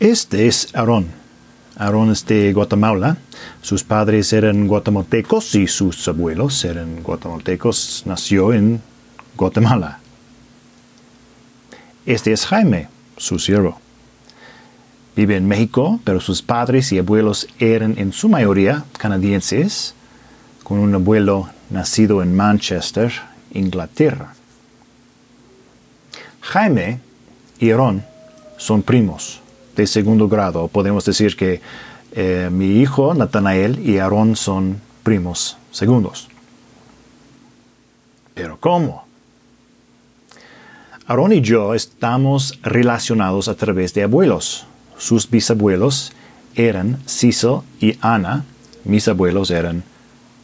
Este es Aarón. Aarón es de Guatemala. Sus padres eran guatemaltecos y sus abuelos eran guatemaltecos. Nació en Guatemala. Este es Jaime, su siervo. Vive en México, pero sus padres y abuelos eran en su mayoría canadienses, con un abuelo nacido en Manchester, Inglaterra. Jaime y Aarón son primos de segundo grado. Podemos decir que eh, mi hijo Natanael y Aarón son primos segundos. Pero ¿cómo? Aarón y yo estamos relacionados a través de abuelos. Sus bisabuelos eran Cecil y Ana. Mis abuelos eran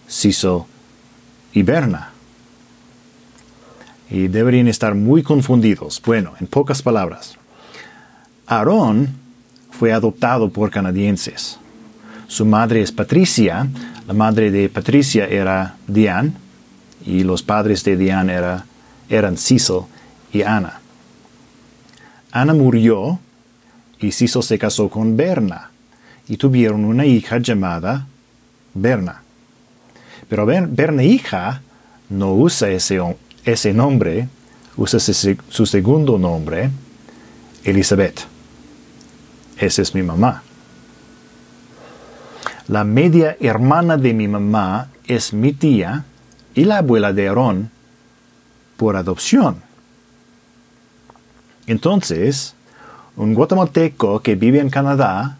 Cecil y Berna. Y deberían estar muy confundidos. Bueno, en pocas palabras. Aarón fue adoptado por canadienses. Su madre es Patricia, la madre de Patricia era Diane y los padres de Diane era, eran Cecil y Ana. Ana murió y Cecil se casó con Berna y tuvieron una hija llamada Berna. Pero Berna hija no usa ese, ese nombre, usa su segundo nombre, Elizabeth. Esa es mi mamá. La media hermana de mi mamá es mi tía y la abuela de Aarón por adopción. Entonces, un guatemalteco que vive en Canadá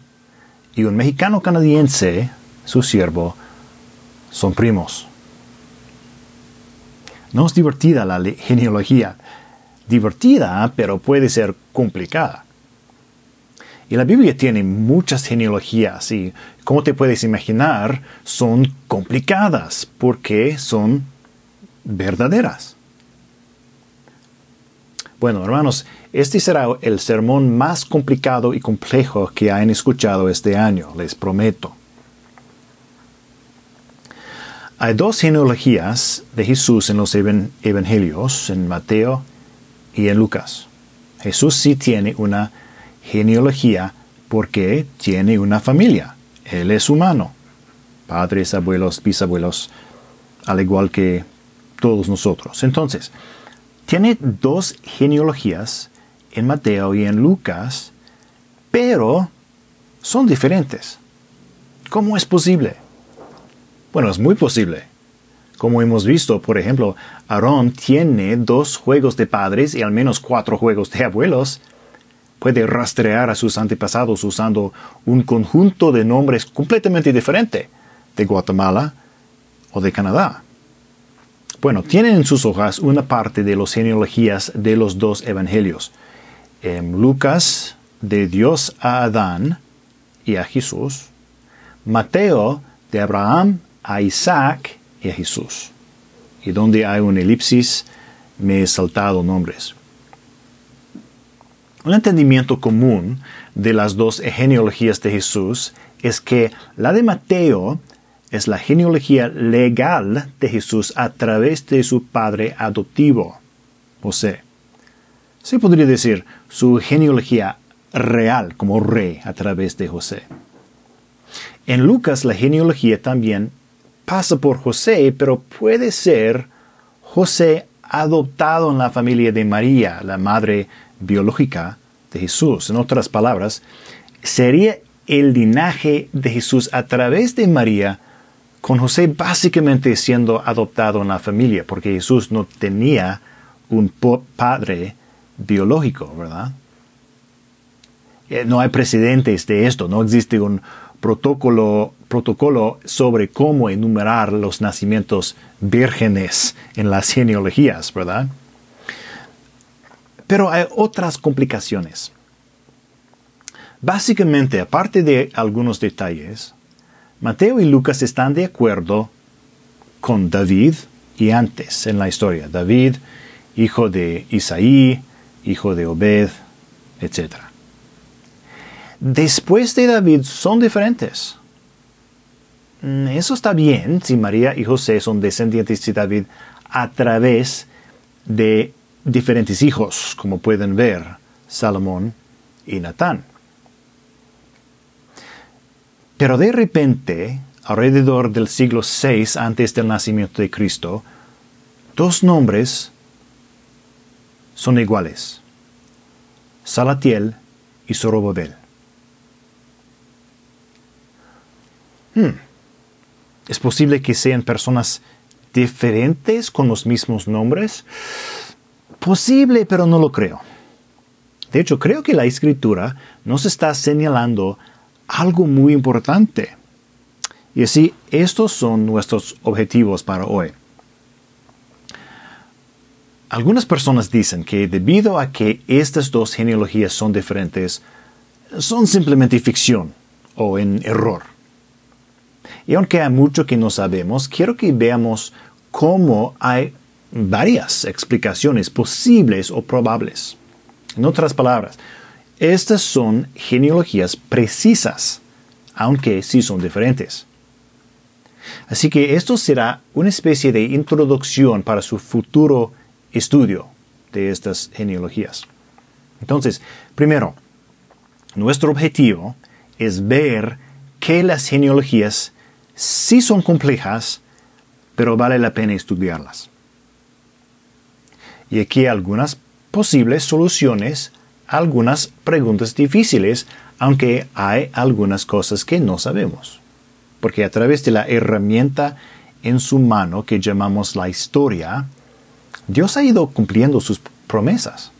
y un mexicano canadiense, su siervo, son primos. No es divertida la genealogía. Divertida, pero puede ser complicada. Y la Biblia tiene muchas genealogías y, como te puedes imaginar, son complicadas porque son verdaderas. Bueno, hermanos, este será el sermón más complicado y complejo que hayan escuchado este año, les prometo. Hay dos genealogías de Jesús en los evangelios, en Mateo y en Lucas. Jesús sí tiene una genealogía porque tiene una familia. Él es humano. Padres, abuelos, bisabuelos, al igual que todos nosotros. Entonces, tiene dos genealogías en Mateo y en Lucas, pero son diferentes. ¿Cómo es posible? Bueno, es muy posible. Como hemos visto, por ejemplo, Aarón tiene dos juegos de padres y al menos cuatro juegos de abuelos puede rastrear a sus antepasados usando un conjunto de nombres completamente diferente de Guatemala o de Canadá. Bueno, tienen en sus hojas una parte de las genealogías de los dos evangelios. En Lucas, de Dios a Adán y a Jesús. Mateo, de Abraham a Isaac y a Jesús. Y donde hay un elipsis, me he saltado nombres. Un entendimiento común de las dos genealogías de Jesús es que la de Mateo es la genealogía legal de Jesús a través de su padre adoptivo, José. Se podría decir su genealogía real como rey a través de José. En Lucas la genealogía también pasa por José, pero puede ser José adoptado en la familia de María, la madre biológica de Jesús. En otras palabras, sería el linaje de Jesús a través de María, con José básicamente siendo adoptado en la familia, porque Jesús no tenía un padre biológico, ¿verdad? Eh, no hay precedentes de esto, no existe un protocolo, protocolo sobre cómo enumerar los nacimientos vírgenes en las genealogías, ¿verdad? Pero hay otras complicaciones. Básicamente, aparte de algunos detalles, Mateo y Lucas están de acuerdo con David y antes en la historia. David, hijo de Isaí, hijo de Obed, etc. Después de David son diferentes. Eso está bien si María y José son descendientes de David a través de diferentes hijos, como pueden ver Salomón y Natán. Pero de repente, alrededor del siglo VI antes del nacimiento de Cristo, dos nombres son iguales. Salatiel y Zorobabel. Hmm. ¿Es posible que sean personas diferentes con los mismos nombres? Posible, pero no lo creo. De hecho, creo que la escritura nos está señalando algo muy importante. Y así, estos son nuestros objetivos para hoy. Algunas personas dicen que debido a que estas dos genealogías son diferentes, son simplemente ficción o en error. Y aunque hay mucho que no sabemos, quiero que veamos cómo hay varias explicaciones posibles o probables. En otras palabras, estas son genealogías precisas, aunque sí son diferentes. Así que esto será una especie de introducción para su futuro estudio de estas genealogías. Entonces, primero, nuestro objetivo es ver que las genealogías sí son complejas, pero vale la pena estudiarlas. Y aquí algunas posibles soluciones a algunas preguntas difíciles, aunque hay algunas cosas que no sabemos. Porque a través de la herramienta en su mano que llamamos la historia, Dios ha ido cumpliendo sus promesas.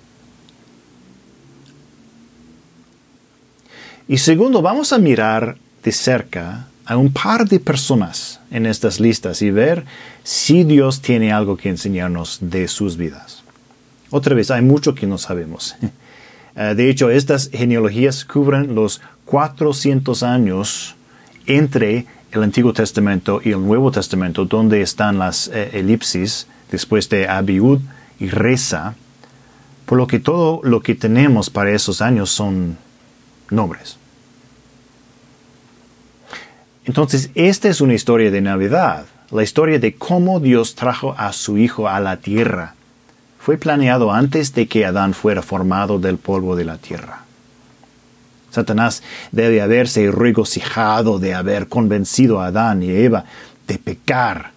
Y segundo, vamos a mirar de cerca a un par de personas en estas listas y ver si Dios tiene algo que enseñarnos de sus vidas. Otra vez, hay mucho que no sabemos. Eh, de hecho, estas genealogías cubren los 400 años entre el Antiguo Testamento y el Nuevo Testamento, donde están las eh, elipsis después de Abiud y Reza, por lo que todo lo que tenemos para esos años son nombres. Entonces, esta es una historia de Navidad, la historia de cómo Dios trajo a su Hijo a la tierra. Fue planeado antes de que Adán fuera formado del polvo de la tierra. Satanás debe haberse regocijado de haber convencido a Adán y Eva de pecar,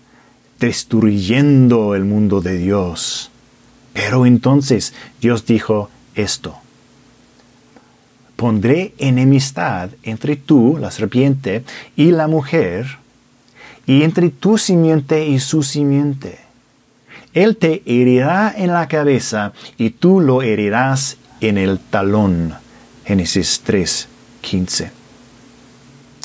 destruyendo el mundo de Dios. Pero entonces Dios dijo esto pondré enemistad entre tú, la serpiente, y la mujer, y entre tu simiente y su simiente. Él te herirá en la cabeza y tú lo herirás en el talón. Génesis 3, 15.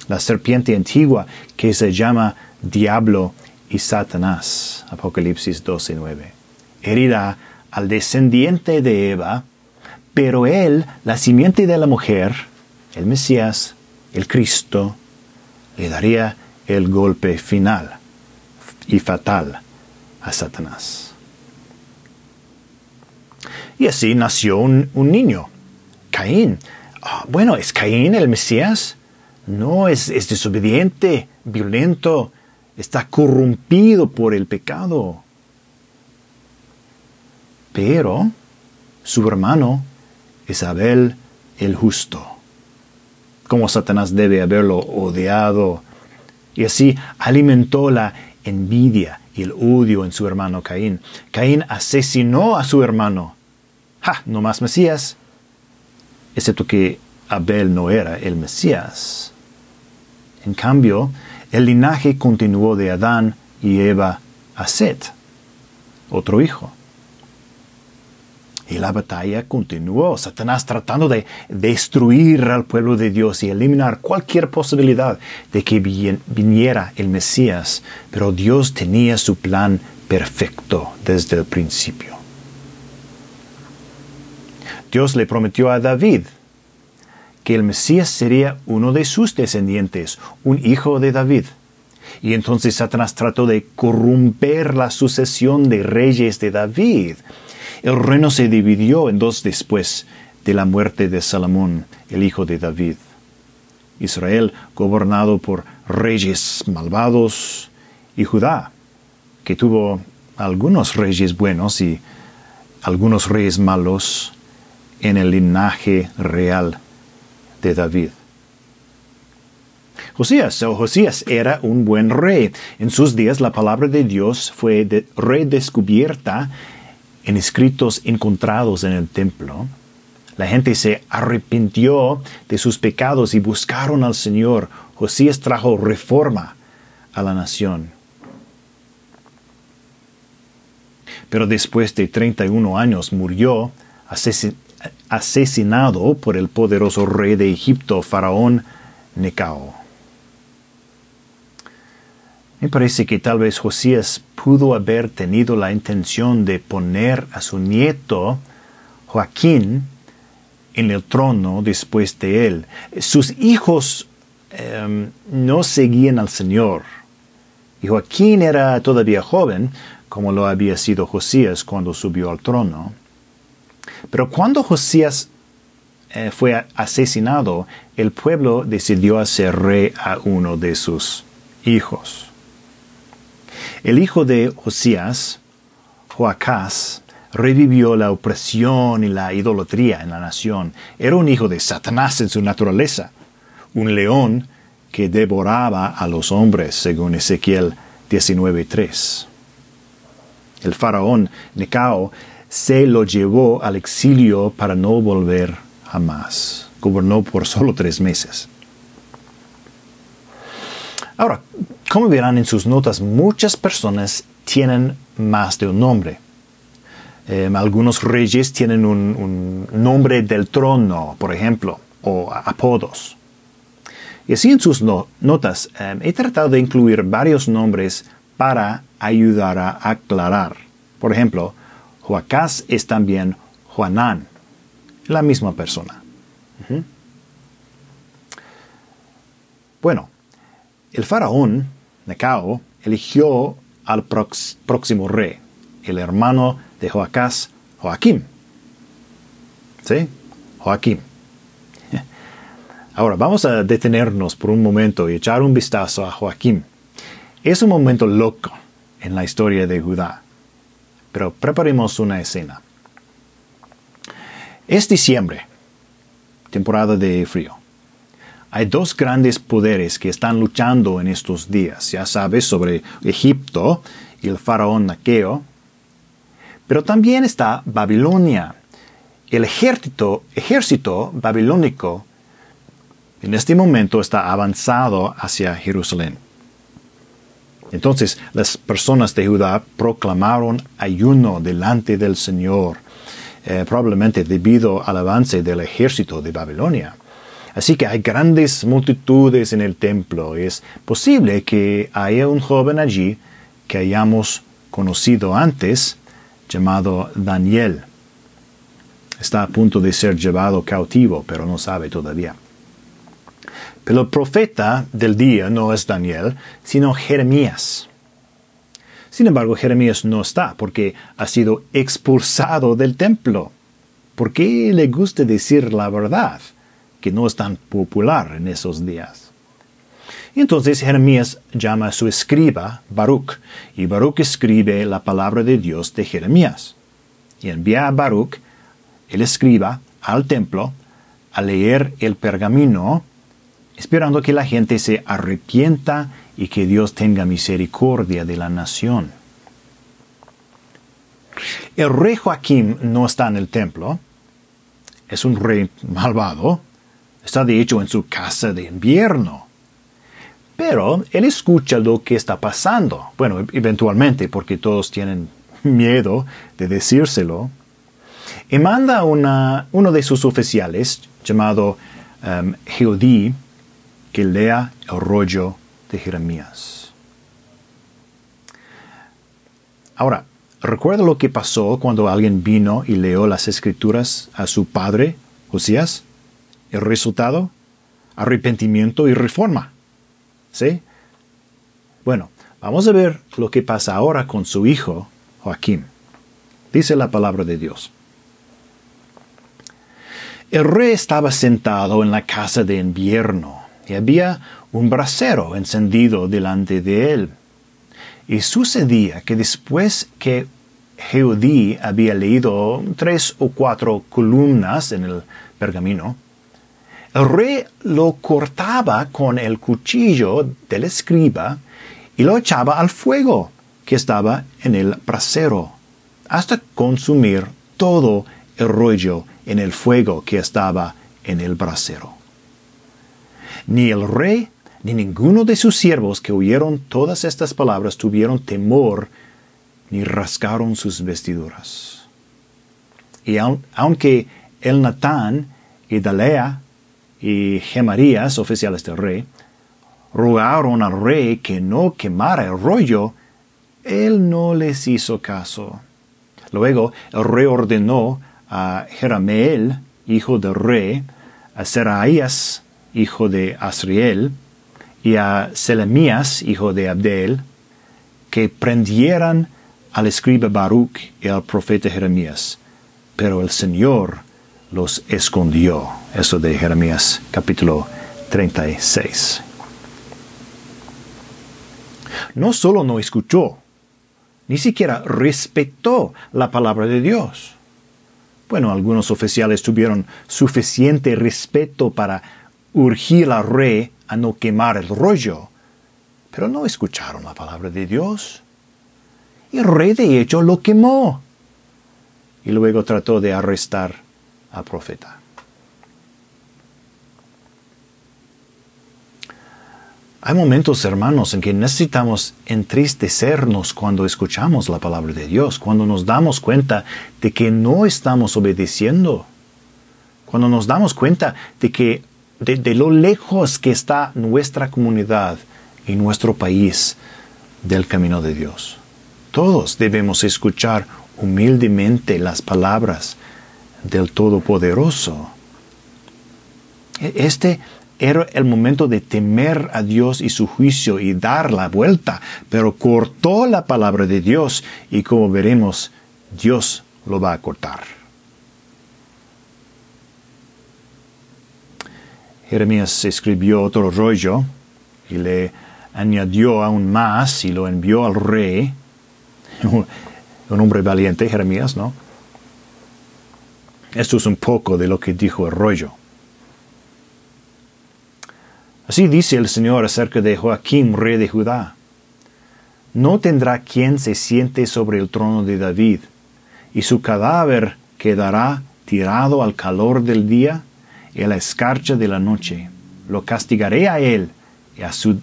La serpiente antigua que se llama Diablo y Satanás. Apocalipsis 12, 9. Herirá al descendiente de Eva pero él, la simiente de la mujer, el Mesías, el Cristo, le daría el golpe final y fatal a Satanás. Y así nació un, niño, Caín. Ah, bueno, ¿es Caín el Mesías? No, es, es desobediente, violento, está corrompido por el pecado. Pero su hermano Isabel el justo. Como Satanás debe haberlo odiado. Y así alimentó la envidia y el odio en su hermano Caín. Caín asesinó a su hermano. ¡Ja! No más Mesías. Excepto que Abel no era el Mesías. En cambio, el linaje continuó de Adán y Eva a Set, otro hijo. Y la batalla continuó, Satanás tratando de destruir al pueblo de Dios y eliminar cualquier posibilidad de que viniera el Mesías, pero Dios tenía su plan perfecto desde el principio. Dios le prometió a David que el Mesías sería uno de sus descendientes, un hijo de David. Y entonces Satanás trató de corromper la sucesión de reyes de David el reino se dividió en dos después de la muerte de Salomón, el hijo de David. Israel gobernado por reyes malvados y Judá, que tuvo algunos reyes buenos y algunos reyes malos en el linaje real de David. Josías. O Josías era un buen rey. En sus días la palabra de Dios fue redescubierta en escritos encontrados en el templo. La gente se arrepintió de sus pecados y buscaron al Señor. Josías trajo reforma a la nación. Pero después de 31 años murió asesinado por el poderoso rey de Egipto, Faraón Necao. Me parece que tal vez Josías pudo haber tenido la intención de poner a su nieto Joaquín en el trono después de él. Sus hijos em, no seguían al Señor. Y Joaquín era todavía joven, como lo había sido Josías cuando subió al trono. Pero cuando Josías eh, fue asesinado, el pueblo decidió hacer rey a uno de sus hijos. El hijo de Josías, Joacás, revivió la opresión y la idolatría en la nación. Era un hijo de Satanás en su naturaleza, un león que devoraba a los hombres, según Ezequiel 19.3. El faraón Necao se lo llevó al exilio para no volver jamás. Gobernó por solo tres meses. Ahora, como verán en sus notas, muchas personas tienen más de un nombre. Em, algunos reyes tienen un, nombre del trono, por ejemplo, o apodos. Y así en sus notas em, he tratado de incluir varios nombres para ayudar a aclarar. Por ejemplo, Joacás es también Juanán, la misma persona. Bueno, el faraón, Necao, eligió al próximo rey, el hermano de Joacás, Joaquín. ¿Sí? Joaquín. Ahora vamos a detenernos por un momento y echar un vistazo a Joaquín. Es un momento loco en la historia de Judá. Pero preparemos una escena. Es diciembre, temporada de frío. Hay dos grandes poderes que están luchando en estos días. Ya sabes sobre Egipto y el faraón Naqueo. Pero también está Babilonia. El ejército, ejército babilónico en este momento está avanzado hacia Jerusalén. Entonces las personas de Judá proclamaron ayuno delante del Señor, eh, probablemente debido al avance del ejército de Babilonia. Así que hay grandes multitudes en el templo. Es posible que haya un joven allí que hayamos conocido antes, llamado Daniel. Está a punto de ser llevado cautivo, pero no sabe todavía. Pero el profeta del día no es Daniel, sino Jeremías. Sin embargo, Jeremías no está porque ha sido expulsado del templo. ¿Por qué le gusta decir la verdad, que no es tan popular en esos días? Entonces Jeremías llama a su escriba, Baruch, y Baruch escribe la palabra de Dios de Jeremías. Y envía a Baruch, el escriba, al templo, a leer el pergamino esperando que la gente se arrepienta y que Dios tenga misericordia de la nación. El rey Joaquín no está en el templo, es un rey malvado, está de hecho en su casa de invierno. Pero él escucha lo que está pasando, bueno, eventualmente porque todos tienen miedo de decírselo, y manda a uno de sus oficiales, llamado um, que lea el rollo de Jeremías. Ahora, ¿recuerda lo que pasó cuando alguien vino y leyó las escrituras a su padre, Josías? El resultado, arrepentimiento y reforma. ¿Sí? Bueno, vamos a ver lo que pasa ahora con su hijo, Joaquín. Dice la palabra de Dios. El rey estaba sentado en la casa de invierno y había un brasero encendido delante de él. Y sucedía que después que Jeudí había leído tres o cuatro columnas en el pergamino, rey lo cortaba con el cuchillo del escriba y lo echaba al fuego que estaba en el brasero, hasta consumir todo el rollo en el fuego que estaba en el brasero. Ni el rey ni ninguno de sus siervos que oyeron todas estas palabras tuvieron temor ni rascaron sus vestiduras. Y aunque el Natán y Dalea y Gemarías, oficiales del rey, rogaron al rey que no quemara el rollo, él no les hizo caso. Luego el rey ordenó a Jerameel, hijo del rey, a Seraías, hijo de Asriel, y a Selemías, hijo de Abdel, que prendieran al escriba Baruch y al profeta Jeremías. Pero el Señor los escondió. Eso de Jeremías capítulo 36. No solo no escuchó, ni siquiera respetó la palabra de Dios. Bueno, algunos oficiales tuvieron suficiente respeto para urgir al rey a no quemar el rollo, pero no escucharon la palabra de Dios. Y el rey de hecho lo quemó. Y luego trató de arrestar al profeta. Hay momentos, hermanos, en que necesitamos entristecernos cuando escuchamos la palabra de Dios, cuando nos damos cuenta de que no estamos obedeciendo, cuando nos damos cuenta de que de, lo lejos que está nuestra comunidad y nuestro país del camino de Dios. Todos debemos escuchar humildemente las palabras del Todopoderoso. E, este era el momento de temer a Dios y su juicio y dar la vuelta, pero cortó la palabra de Dios y como veremos, Dios lo va a cortar. Jeremías escribió otro rollo y le añadió aún más y lo envió al rey, un hombre valiente, Jeremías, ¿no? Esto es un poco de lo que dijo el rollo. Así dice el Señor acerca de Joaquín, rey de Judá. No tendrá quien se siente sobre el trono de David, y su cadáver quedará tirado al calor del día y a la escarcha de la noche. Lo castigaré a él y a su,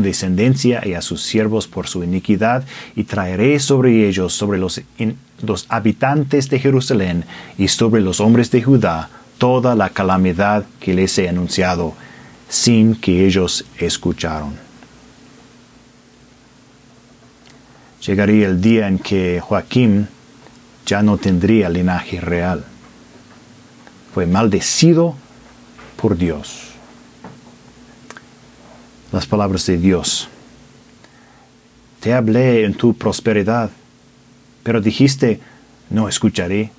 descendencia y a sus siervos por su iniquidad, y traeré sobre ellos, sobre los, los habitantes de Jerusalén y sobre los hombres de Judá, toda la calamidad que les he anunciado sin que ellos escucharon. Llegaría el día en que Joaquín ya no tendría linaje real. Fue maldecido por Dios. Las palabras de Dios. Te hablé en tu prosperidad, pero dijiste, no escucharé.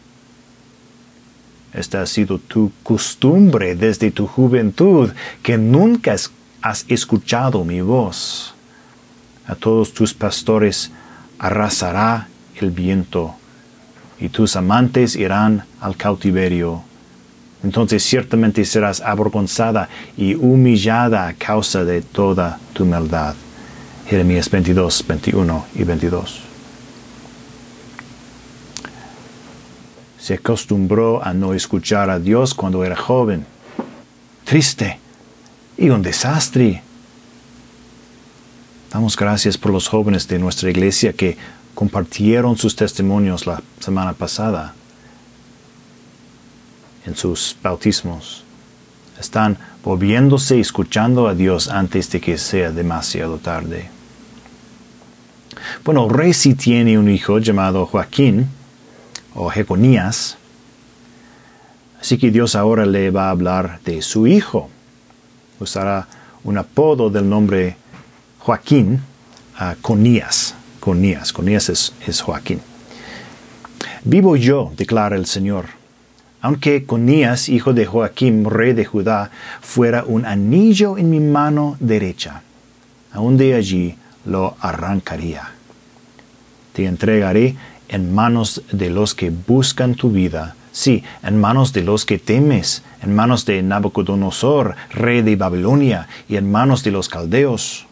Esta ha sido tu costumbre desde tu juventud, que nunca has escuchado mi voz. A todos tus pastores arrasará el viento, y tus amantes irán al cautiverio. Entonces ciertamente serás avergonzada y humillada a causa de toda tu maldad. Jeremías 22, 21 y 22. Se acostumbró a no escuchar a Dios cuando era joven. Triste y un desastre. Damos gracias por los jóvenes de nuestra iglesia que compartieron sus testimonios la semana pasada en sus bautismos. Están volviéndose y escuchando a Dios antes de que sea demasiado tarde. Bueno, rey sí tiene un hijo llamado Joaquín, o Jeconías. Así que Dios ahora le va a hablar de su hijo. Usará un apodo del nombre Joaquín a Conías. Conías, Conías es, es Joaquín. Vivo yo, declara el Señor, aunque Conías, hijo de Joaquín, rey de Judá, fuera un anillo en mi mano derecha, aún de allí lo arrancaría. Te entregaré en manos de los que buscan tu vida, Sí, en manos de los que temes, en manos de Nabucodonosor, rey de Babilonia, y en manos de los caldeos.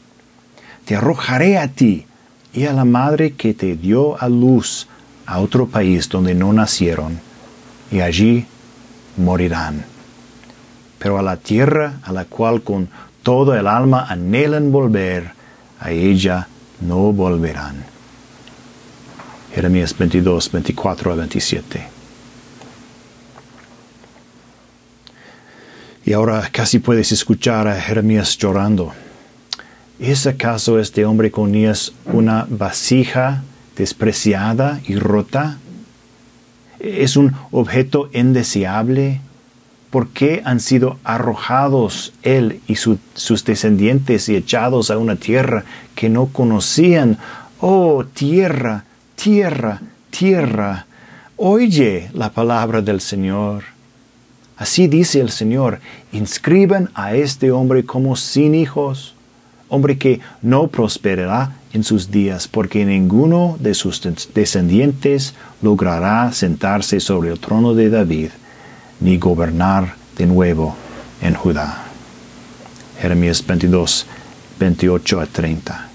Te arrojaré a ti y a la madre que te dio a luz a otro país donde no nacieron, y allí morirán. Pero a la tierra a la cual con todo el alma anhelan volver, a ella no volverán. Jeremías 22, 24 a 27. Y ahora casi puedes escuchar a Jeremías llorando. ¿Es acaso este hombre con una vasija despreciada y rota? ¿Es un objeto indeseable? ¿Por qué han sido arrojados él y sus descendientes y echados a una tierra que no conocían? Oh, tierra, tierra, tierra, oye la palabra del Señor. Así dice el Señor, inscriban a este hombre como sin hijos, hombre que no prosperará en sus días, porque ninguno de sus descendientes logrará sentarse sobre el trono de David, ni gobernar de nuevo en Judá. Jeremías 22, 28 a 30.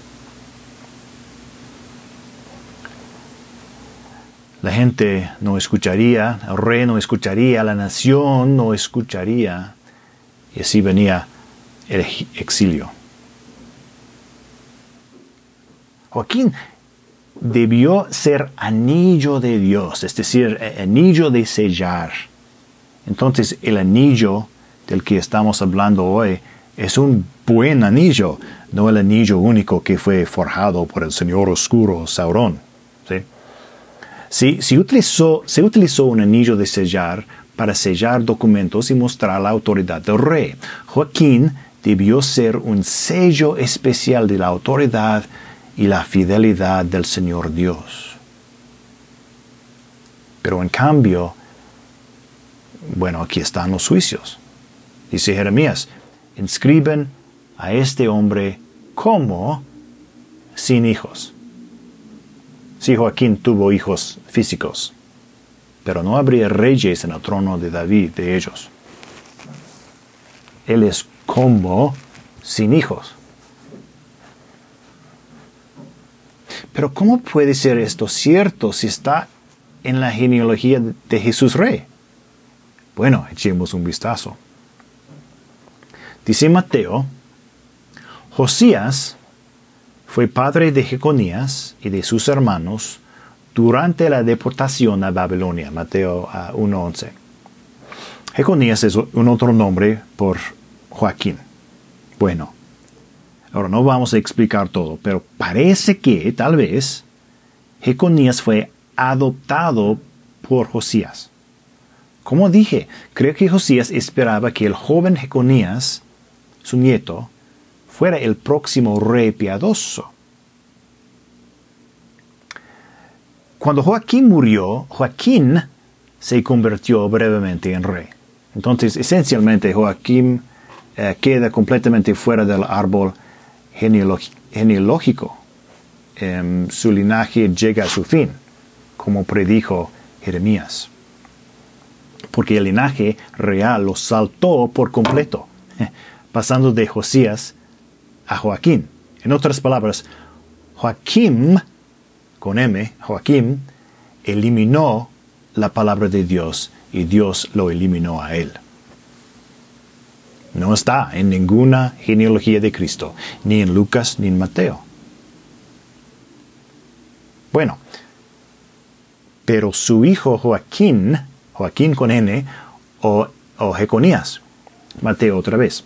La gente no escucharía, el rey no escucharía, la nación no escucharía. Y así venía el exilio. Joaquín debió ser anillo de Dios, es decir, eh, anillo de sellar. Entonces el anillo del que estamos hablando hoy es un buen anillo, no el anillo único que fue forjado por el Señor Oscuro, Sauron. ¿sí? Utilizó, se utilizó un anillo de sellar para sellar documentos y mostrar la autoridad del rey. Joaquín debió ser un sello especial de la autoridad y la fidelidad del Señor Dios. Pero en cambio, bueno, aquí están los juicios. Dice Jeremías, inscriben a este hombre como sin hijos. Si Joaquín tuvo hijos físicos, pero no habría reyes en el trono de David de ellos. Él es como sin hijos. Pero ¿cómo puede ser esto cierto si está en la genealogía de Jesús Rey? Bueno, echemos un vistazo. Dice Mateo, Josías fue padre de Jeconías y de sus hermanos durante la deportación a Babilonia, Mateo 1.11. Jeconías es un otro nombre por Joaquín. Bueno, ahora no vamos a explicar todo, pero parece que tal vez Jeconías fue adoptado por Josías. Como dije, creo que Josías esperaba que el joven Jeconías, su nieto, fuera el próximo rey piadoso. Cuando Joaquín murió, Joaquín se convirtió brevemente en rey. Entonces, esencialmente, Joaquín eh, queda completamente fuera del árbol genealógico. Em, su linaje llega a su fin, como predijo Jeremías. Porque el linaje real lo saltó por completo, pasando de Josías a Joaquín. En otras palabras, Joaquín, con M, Joaquín, eliminó la palabra de Dios y Dios lo eliminó a él. No está en ninguna genealogía de Cristo, ni en Lucas ni en Mateo. Bueno, pero su hijo Joaquín, Joaquín con N, o, o Jeconías, Mateo otra vez,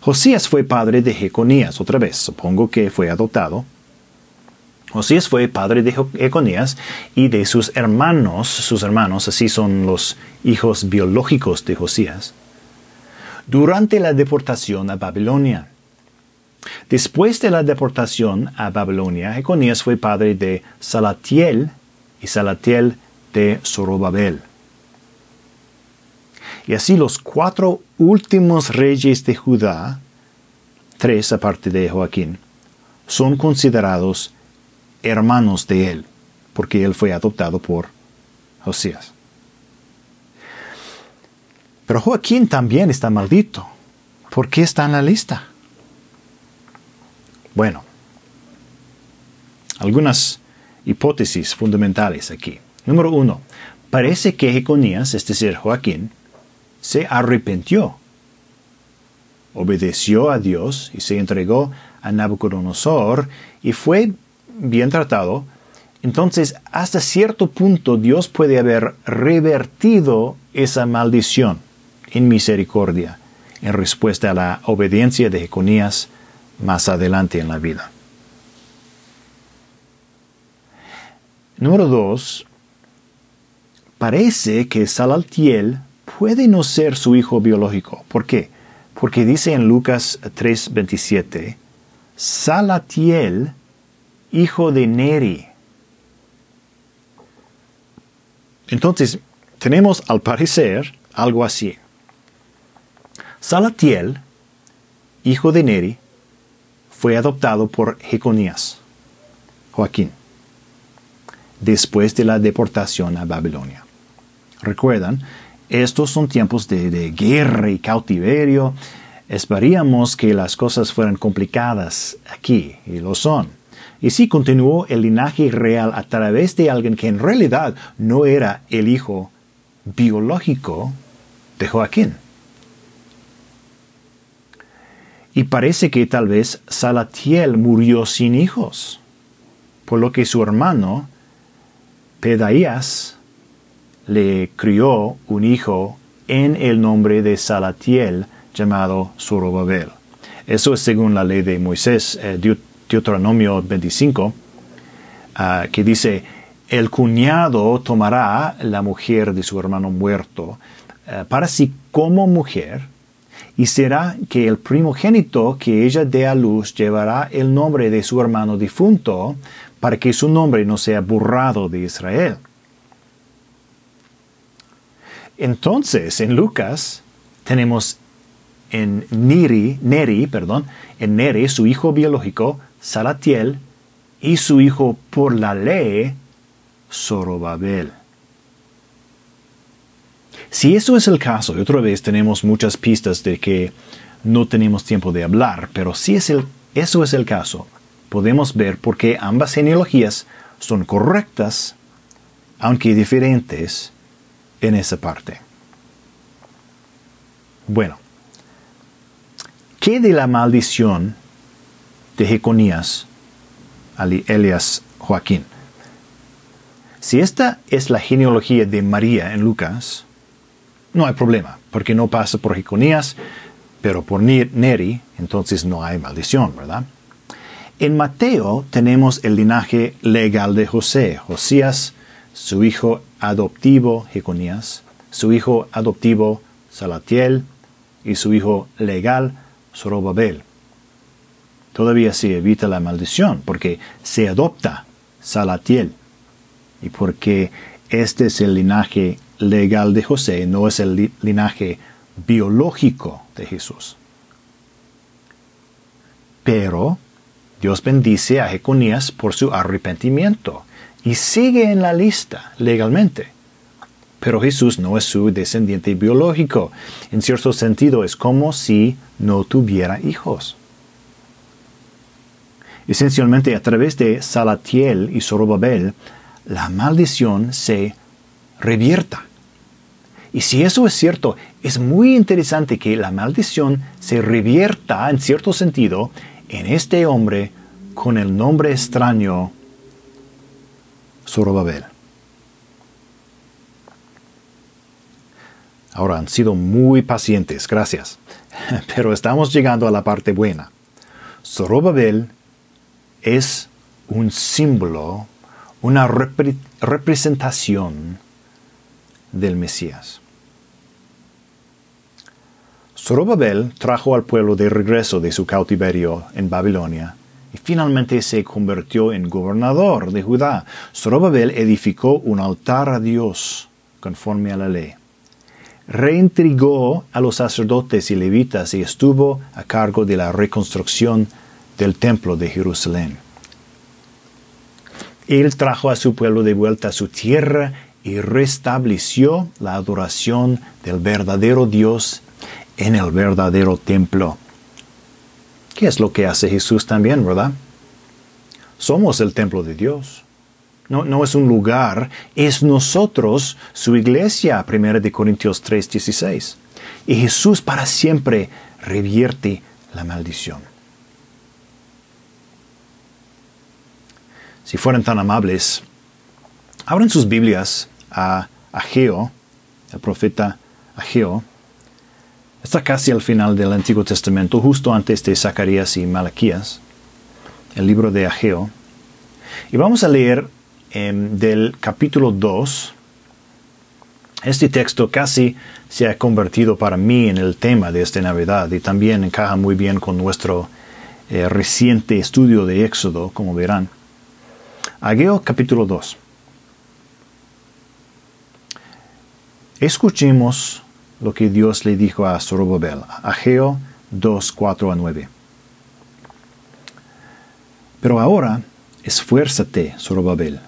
Josías fue padre de Jeconías, otra vez, supongo que fue adoptado. Josías fue padre de Jeconías y de sus hermanos, sus hermanos, así son los hijos biológicos de Josías, durante la deportación a Babilonia. Después de la deportación a Babilonia, Jeconías fue padre de Salatiel y Salatiel de Zorobabel. Y así los cuatro últimos reyes de Judá, tres aparte de Joaquín, son considerados hermanos de él, porque él fue adoptado por Josías. Pero Joaquín también está maldito. ¿Por qué está en la lista? Bueno, algunas hipótesis fundamentales aquí. Número uno, parece que Jeconías, es decir, Joaquín, se arrepintió, obedeció a Dios y se entregó a Nabucodonosor y fue bien tratado. Entonces, hasta cierto punto, Dios puede haber revertido esa maldición en misericordia en respuesta a la obediencia de Jeconías más adelante en la vida. Número dos, parece que Salaltiel puede no ser su hijo biológico. ¿Por qué? Porque dice en Lucas 3:27, Salatiel, hijo de Neri. Entonces, tenemos al parecer algo así. Salatiel, hijo de Neri, fue adoptado por Jeconías, Joaquín después de la deportación a Babilonia. Recuerdan, estos son tiempos de, guerra y cautiverio. Esperaríamos que las cosas fueran complicadas aquí, y lo son. Y sí continuó el linaje real a través de alguien que en realidad no era el hijo biológico de Joaquín. Y parece que tal vez Salatiel murió sin hijos, por lo que su hermano Pedaías le crió un hijo en el nombre de Salatiel llamado Zorobabel. Eso es según la ley de Moisés, eh, Deuteronomio 25, ah, que dice, el cuñado tomará la mujer de su hermano muerto eh, para sí como mujer, y será que el primogénito que ella dé a luz llevará el nombre de su hermano difunto, para que su nombre no sea borrado de Israel. Entonces, en Lucas tenemos en Neri, Neri, perdón, en Neri, su hijo biológico, Salatiel, y su hijo por la ley, Zorobabel. Si eso es el caso, y otra vez tenemos muchas pistas de que no tenemos tiempo de hablar, pero si es el, eso es el caso, podemos ver por qué ambas genealogías son correctas, aunque diferentes en esa parte. Bueno, ¿qué de la maldición de Jeconías, Elias Joaquín? Si esta es la genealogía de María en Lucas, no hay problema, porque no pasa por Jeconías, pero por Neri, entonces no hay maldición, ¿verdad? En Mateo tenemos el linaje legal de José, Josías, su hijo adoptivo Jeconías, su hijo adoptivo Salatiel y su hijo legal Zorobabel. Todavía se evita la maldición porque se adopta Salatiel y porque este es el linaje legal de José, no es el linaje biológico de Jesús. Pero Dios bendice a Jeconías por su arrepentimiento y sigue en la lista legalmente. Pero Jesús no es su descendiente biológico. En cierto sentido es como si no tuviera hijos. Esencialmente a través de Salatiel y Zorobabel, la maldición se revierta. Y si eso es cierto, es muy interesante que la maldición se revierta en cierto sentido en este hombre con el nombre extraño Zorobabel. Ahora han sido muy pacientes, gracias. Pero estamos llegando a la parte buena. Zorobabel es un símbolo, una representación del Mesías. Zorobabel trajo al pueblo de regreso de su cautiverio en Babilonia y finalmente se convirtió en gobernador de Judá. Zorobabel edificó un altar a Dios conforme a la ley. Reintrigó a los sacerdotes y levitas y estuvo a cargo de la reconstrucción del templo de Jerusalén. Él trajo a su pueblo de vuelta a su tierra y restableció la adoración del verdadero Dios en el verdadero templo. ¿Qué es lo que hace Jesús también, verdad? Somos el templo de Dios. No, no es un lugar, es nosotros, su iglesia, 1 Corintios 3:16. Y Jesús para siempre revierte la maldición. Si fueran tan amables, abran sus Biblias a Ageo, el profeta Ageo. Está casi al final del Antiguo Testamento, justo antes de Zacarías y Malaquías, el libro de Ageo. Y vamos a leer em, del capítulo 2. Este texto casi se ha convertido para mí en el tema de esta Navidad y también encaja muy bien con nuestro eh, reciente estudio de Éxodo, como verán. Ageo capítulo 2. Escuchemos lo que Dios le dijo a Zorobabel. Ageo 2, 4 a 9. Pero ahora, esfuérzate, Zorobabel,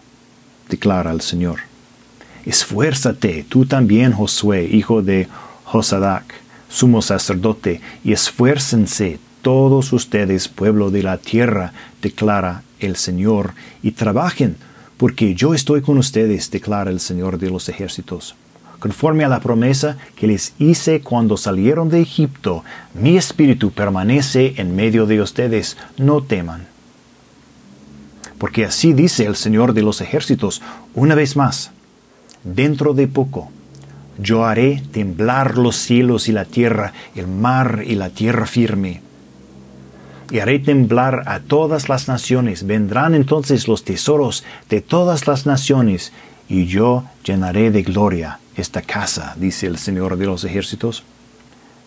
declara el Señor. Esfuérzate, tú también, Josué, hijo de Josadac, sumo sacerdote, y esfuércense todos ustedes, pueblo de la tierra, declara el Señor, y trabajen, porque yo estoy con ustedes, declara el Señor de los ejércitos. Conforme a la promesa que les hice cuando salieron de Egipto, mi espíritu permanece en medio de ustedes, no teman. Porque así dice el Señor de los ejércitos, una vez más, dentro de poco, yo haré temblar los cielos y la tierra, el mar y la tierra firme y haré temblar a todas las naciones. Vendrán entonces los tesoros de todas las naciones, y yo llenaré de gloria esta casa, dice el Señor de los ejércitos.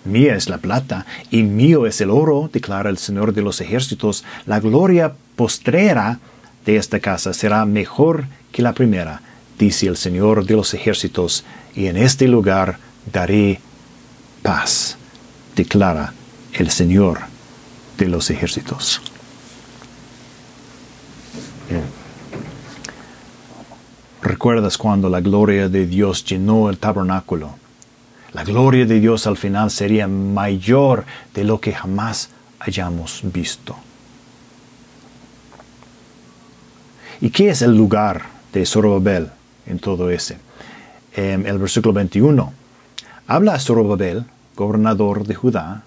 Mía es la plata y mío es el oro, declara el Señor de los ejércitos. La gloria postrera de esta casa será mejor que la primera, dice el Señor de los ejércitos, y en este lugar daré paz, declara el Señor de los ejércitos. ¿Recuerdas cuando la gloria de Dios llenó el tabernáculo? La gloria de Dios al final sería mayor de lo que jamás hayamos visto. ¿Y qué es el lugar de Zorobabel en todo ese? En el versículo 21 habla a Zorobabel, gobernador de Judá,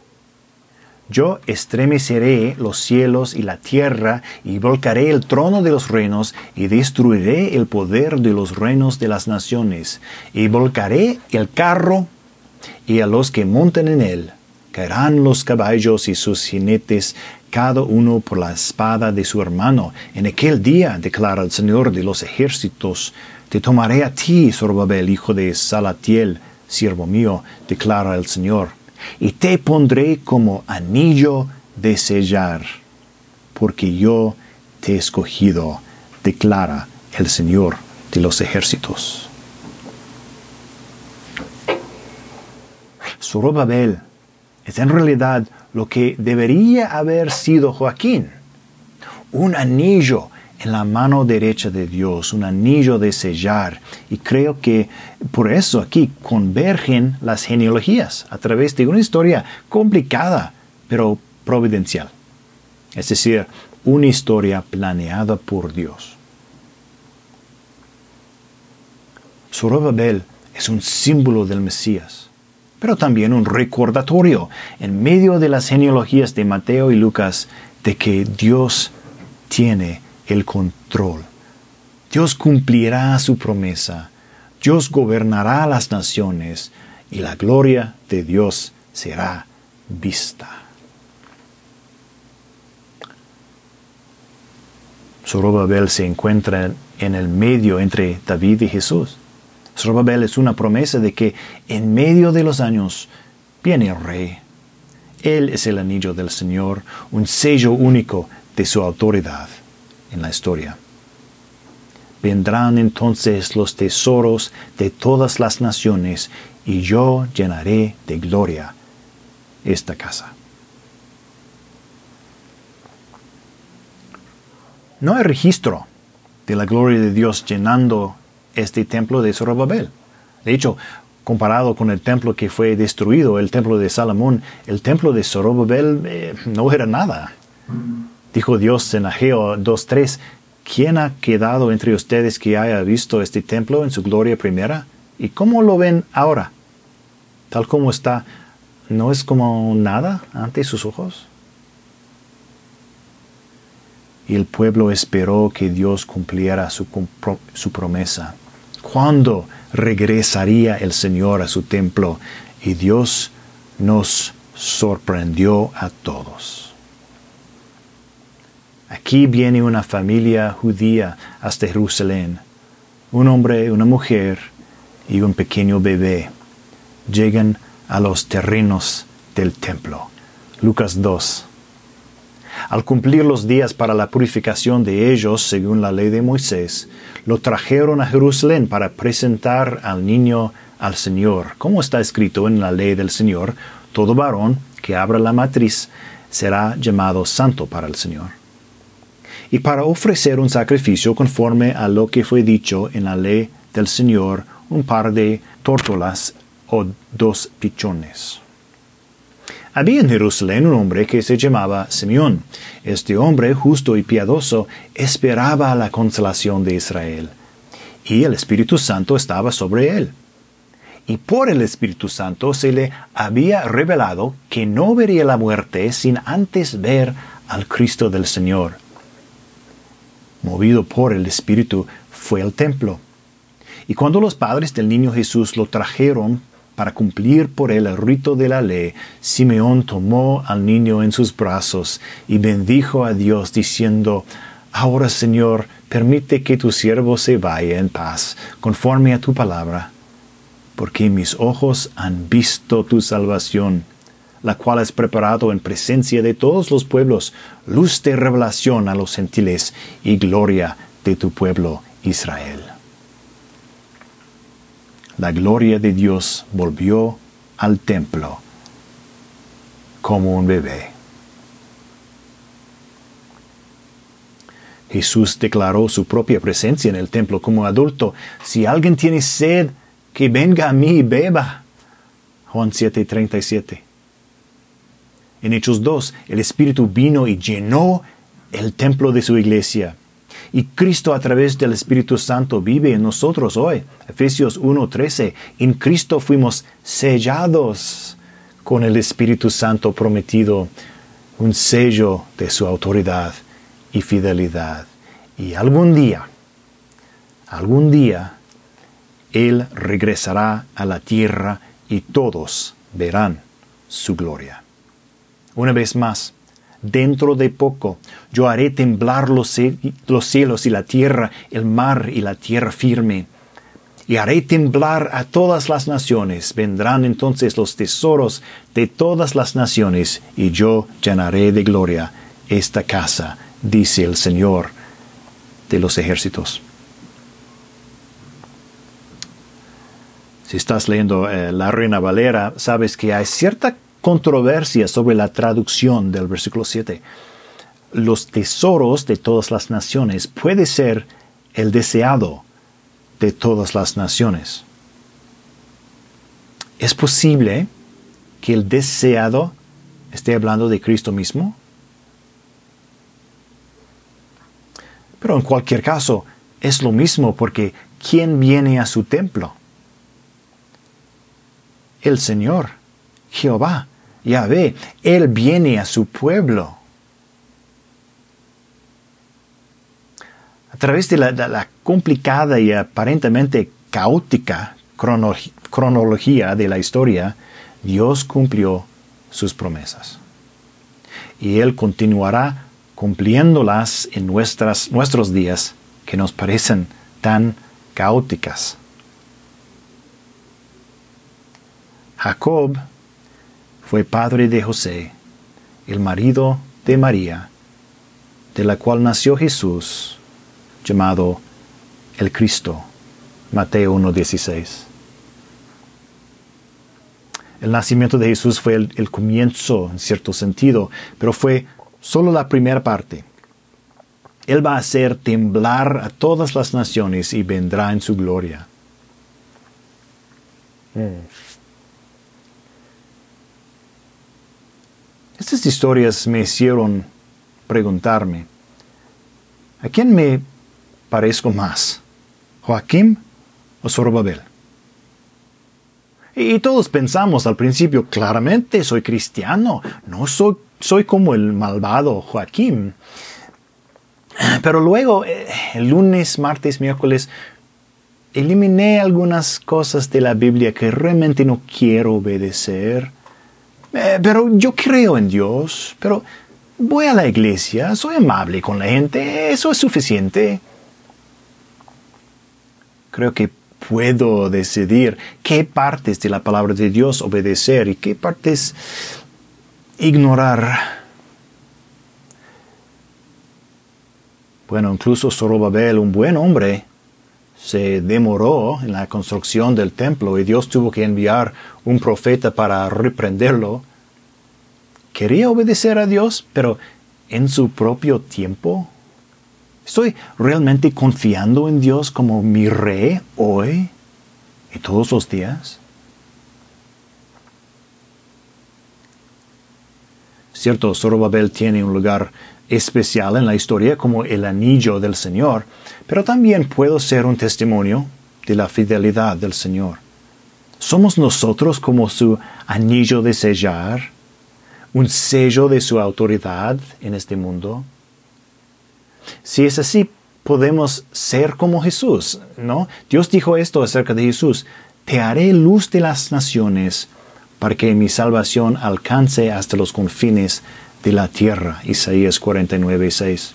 yo estremeceré los cielos y la tierra, y volcaré el trono de los reinos, y destruiré el poder de los reinos de las naciones, y volcaré el carro y a los que monten en él. Caerán los caballos y sus jinetes, cada uno por la espada de su hermano. En aquel día, declara el Señor de los ejércitos, te tomaré a ti, Zorobabel, hijo de Salatiel, siervo mío, declara el Señor y te pondré como anillo de sellar, porque yo te he escogido, declara el Señor de los ejércitos. Zorobabel es en realidad lo que debería haber sido Joaquín, un anillo en la mano derecha de Dios, un anillo de sellar. Y creo que por eso aquí convergen las genealogías a través de una historia complicada, pero providencial. Es decir, una historia planeada por Dios. Zorobabel es un símbolo del Mesías, pero también un recordatorio en medio de las genealogías de Mateo y Lucas de que Dios tiene el control. Dios cumplirá su promesa. Dios gobernará las naciones y la gloria de Dios será vista. Zorobabel se encuentra en el medio entre David y Jesús. Zorobabel es una promesa de que en medio de los años viene el rey. Él es el anillo del Señor, un sello único de su autoridad en la historia. Vendrán entonces los tesoros de todas las naciones y yo llenaré de gloria esta casa. No hay registro de la gloria de Dios llenando este templo de Zorobabel. De hecho, comparado con el templo que fue destruido, el templo de Salomón, el templo de Zorobabel eh, no era nada. Dijo Dios en Ageo 2.3, ¿quién ha quedado entre ustedes que haya visto este templo en su gloria primera? ¿Y cómo lo ven ahora? Tal como está, ¿no es como nada ante sus ojos? Y el pueblo esperó que Dios cumpliera su, su promesa. ¿Cuándo regresaría el Señor a su templo? Y Dios nos sorprendió a todos. Aquí viene una familia judía hasta Jerusalén. Un hombre, una mujer y un pequeño bebé llegan a los terrenos del templo. Lucas 2. Al cumplir los días para la purificación de ellos, según la ley de Moisés, lo trajeron a Jerusalén para presentar al niño al Señor. Como está escrito en la ley del Señor, todo varón que abra la matriz será llamado santo para el Señor. Y para ofrecer un sacrificio conforme a lo que fue dicho en la ley del Señor, un par de tórtolas o dos pichones. Había en Jerusalén un hombre que se llamaba Simeón. Este hombre, justo y piadoso, esperaba la consolación de Israel. Y el Espíritu Santo estaba sobre él. Y por el Espíritu Santo se le había revelado que no vería la muerte sin antes ver al Cristo del Señor. Movido por el Espíritu, fue al templo. Y cuando los padres del niño Jesús lo trajeron para cumplir por él el rito de la ley, Simeón tomó al niño en sus brazos y bendijo a Dios diciendo, Ahora Señor, permite que tu siervo se vaya en paz, conforme a tu palabra, porque mis ojos han visto tu salvación, la cual has preparado en presencia de todos los pueblos, luz de revelación a los gentiles y gloria de tu pueblo Israel la gloria de Dios volvió al templo como un bebé. Jesús declaró su propia presencia en el templo como adulto. Si alguien tiene sed, que venga a mí y beba. Juan 7:37. En Hechos 2, el Espíritu vino y llenó el templo de su iglesia. Y Cristo a través del Espíritu Santo vive en nosotros hoy. Efesios 1:13. En Cristo fuimos sellados con el Espíritu Santo prometido, un sello de su autoridad y fidelidad. Y algún día, algún día, Él regresará a la tierra y todos verán su gloria. Una vez más, Dentro de poco yo haré temblar los, cielos y la tierra, el mar y la tierra firme. Y haré temblar a todas las naciones. Vendrán entonces los tesoros de todas las naciones, y yo llenaré de gloria esta casa, dice el Señor de los ejércitos. Si estás leyendo eh, la Reina Valera, sabes que hay cierta controversia sobre la traducción del versículo 7. Los tesoros de todas las naciones puede ser el deseado de todas las naciones. ¿Es posible que el deseado esté hablando de Cristo mismo? Pero en cualquier caso, es lo mismo porque ¿quién viene a su templo? El Señor. Jehová, Yahvé, Él viene a su pueblo. A través de la, complicada y aparentemente caótica cronología de la historia, Dios cumplió sus promesas. Y Él continuará cumpliéndolas en nuestros días que nos parecen tan caóticas. Jacob fue padre de José, el marido de María, de la cual nació Jesús, llamado el Cristo. Mateo 1.16. El nacimiento de Jesús fue el, comienzo, en cierto sentido, pero fue solo la primera parte. Él va a hacer temblar a todas las naciones y vendrá en su gloria. Mm. Estas historias me hicieron preguntarme, ¿a quién me parezco más? ¿Joaquín o Zorobabel? Y todos pensamos al principio, claramente soy cristiano, no soy, soy como el malvado Joaquín. Pero luego, eh, el lunes, martes, miércoles, eliminé algunas cosas de la Biblia que realmente no quiero obedecer. Eh, pero yo creo en Dios, pero voy a la iglesia, soy amable con la gente, eso es suficiente. Creo que puedo decidir qué partes de la palabra de Dios obedecer y qué partes ignorar. Bueno, incluso Zorobabel, un buen hombre, se demoró en la construcción del templo y Dios tuvo que enviar un profeta para reprenderlo. Quería obedecer a Dios, pero en su propio tiempo. ¿Estoy realmente confiando en Dios como mi rey hoy y todos los días? Cierto, Zorobabel tiene un lugar especial en la historia como el anillo del Señor, pero también puedo ser un testimonio de la fidelidad del Señor. ¿Somos nosotros como su anillo de sellar, un sello de su autoridad en este mundo? Si es así, podemos ser como Jesús, ¿no? Dios dijo esto acerca de Jesús, te haré luz de las naciones para que mi salvación alcance hasta los confines de la tierra. Isaías 49, 6.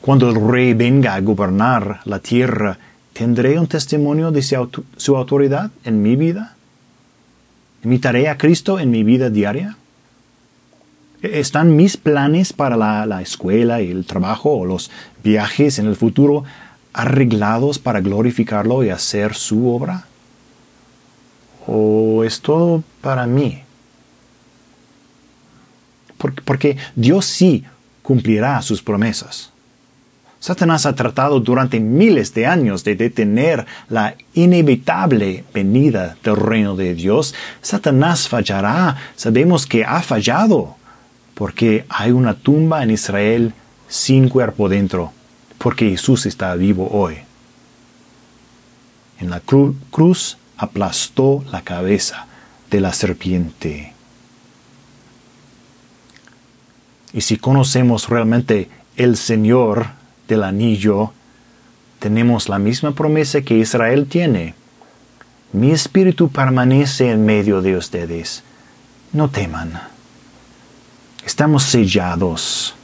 Cuando el rey venga a gobernar la tierra, ¿tendré un testimonio de su autoridad en mi vida? ¿Imitaré a Cristo en mi vida diaria? ¿Están mis planes para la, la, escuela y el trabajo o los viajes en el futuro arreglados para glorificarlo y hacer su obra? ¿O es todo para mí? Porque, Dios sí cumplirá sus promesas. Satanás ha tratado durante miles de años de detener la inevitable venida del reino de Dios. Satanás fallará. Sabemos que ha fallado porque hay una tumba en Israel sin cuerpo dentro, porque Jesús está vivo hoy. En la cruz aplastó la cabeza de la serpiente. Y si conocemos realmente el Señor del anillo, tenemos la misma promesa que Israel tiene. Mi espíritu permanece en medio de ustedes. No teman. Estamos sellados.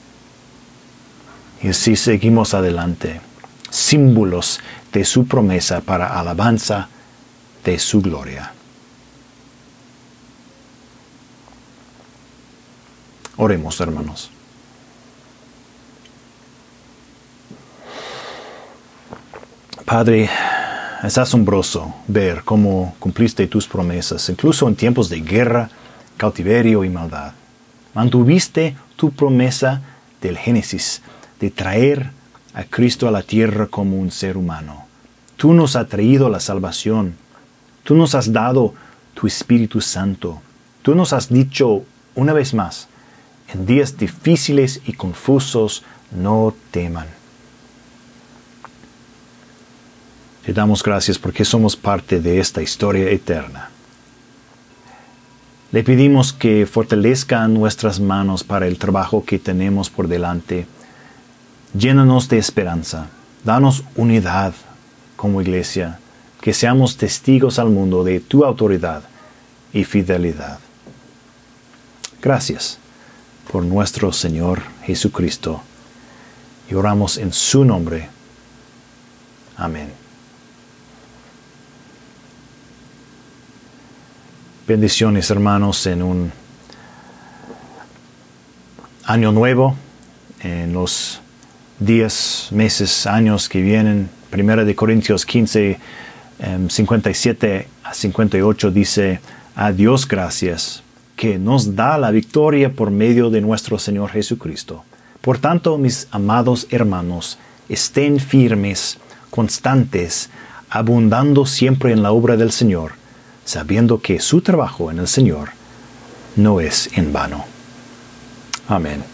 Y así seguimos adelante, símbolos de su promesa para alabanza de su gloria. Oremos, hermanos. Padre, es asombroso ver cómo cumpliste tus promesas, incluso en tiempos de guerra, cautiverio y maldad. Mantuviste tu promesa del Génesis de traer a Cristo a la tierra como un ser humano. Tú nos has traído la salvación. Tú nos has dado tu Espíritu Santo. Tú nos has dicho una vez más, en días difíciles y confusos, no teman. Te damos gracias porque somos parte de esta historia eterna. Le pedimos que fortalezca nuestras manos para el trabajo que tenemos por delante. Llénanos de esperanza. Danos unidad como iglesia. Que seamos testigos al mundo de tu autoridad y fidelidad. Gracias por nuestro Señor Jesucristo. Y oramos en su nombre. Amén. Bendiciones hermanos en un año nuevo, en los días, meses, años que vienen. Primera de Corintios 15, 57 em, a 58 dice, a Dios gracias que nos da la victoria por medio de nuestro Señor Jesucristo. Por tanto, mis amados hermanos, estén firmes, constantes, abundando siempre en la obra del Señor, sabiendo que su trabajo en el Señor no es en vano. Amén.